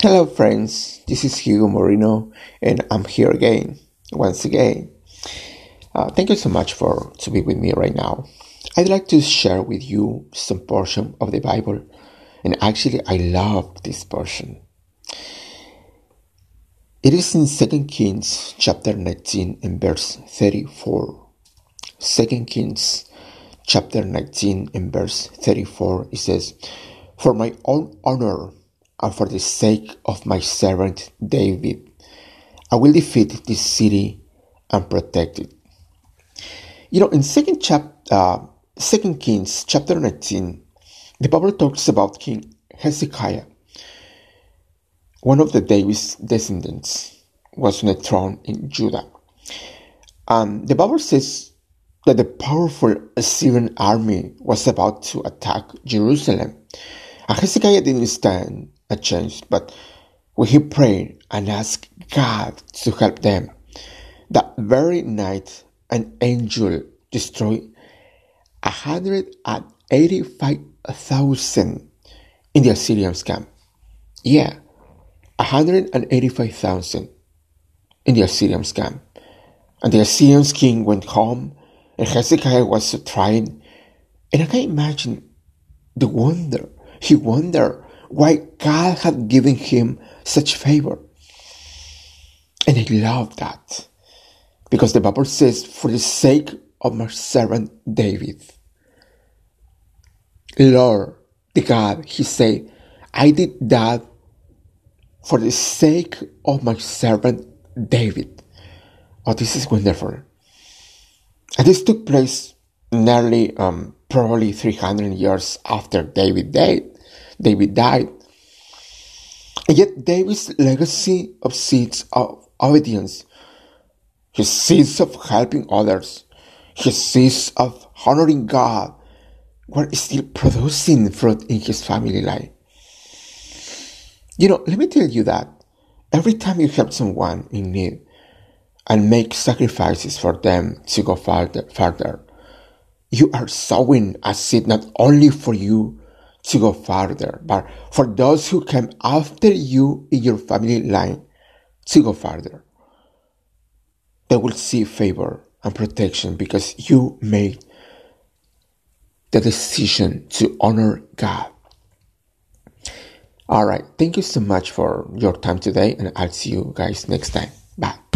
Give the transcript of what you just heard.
Hello, friends. This is Hugo Moreno, and I'm here again, once again. Uh, thank you so much for to be with me right now. I'd like to share with you some portion of the Bible, and actually, I love this portion. It is in 2 Kings chapter 19 and verse 34. 2 Kings chapter 19 and verse 34 it says, For my own honor and for the sake of my servant David, I will defeat this city and protect it. You know, in second uh, Second Kings chapter 19, the Bible talks about King Hezekiah. One of the David's descendants was on a throne in Judah. Um, the Bible says that the powerful Assyrian army was about to attack Jerusalem. And Hezekiah didn't stand a chance, but when he prayed and asked God to help them, that very night an angel destroyed 185,000 in the Assyrian camp. Yeah, 185,000 in the Assyrian camp. And the Assyrian king went home, and Hezekiah was trying. And I can imagine the wonder. He wondered why God had given him such favor. And I love that. Because the Bible says, for the sake of my servant David. Lord, the God, he said, I did that for the sake of my servant David. Oh, this is wonderful. And this took place nearly, um, probably 300 years after David died. David died. And yet David's legacy of seeds of obedience, his seeds of helping others, his seeds of honoring God were still producing fruit in his family life. You know, let me tell you that every time you help someone in need and make sacrifices for them to go farther, further, you are sowing a seed not only for you to go farther, but for those who come after you in your family line to go farther. They will see favor and protection because you made the decision to honor God. All right. Thank you so much for your time today, and I'll see you guys next time. Bye.